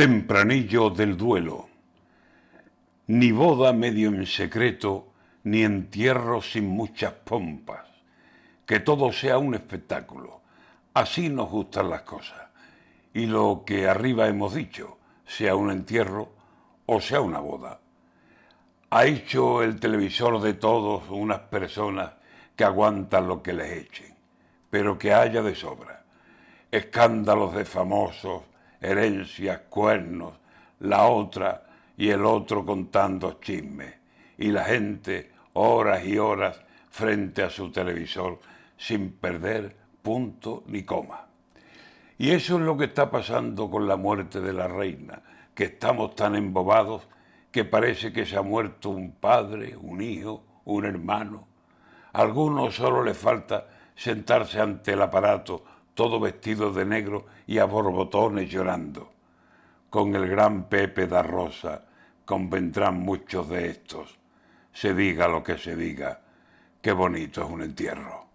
Tempranillo del duelo. Ni boda medio en secreto, ni entierro sin muchas pompas. Que todo sea un espectáculo. Así nos gustan las cosas. Y lo que arriba hemos dicho, sea un entierro o sea una boda. Ha hecho el televisor de todos unas personas que aguantan lo que les echen, pero que haya de sobra. Escándalos de famosos, herencias, cuernos, la otra y el otro contando chismes, y la gente horas y horas frente a su televisor sin perder punto ni coma. Y eso es lo que está pasando con la muerte de la reina, que estamos tan embobados que parece que se ha muerto un padre, un hijo, un hermano. A algunos solo le falta sentarse ante el aparato todo vestido de negro y a borbotones llorando. Con el gran Pepe da Rosa convendrán muchos de estos. Se diga lo que se diga, qué bonito es un entierro.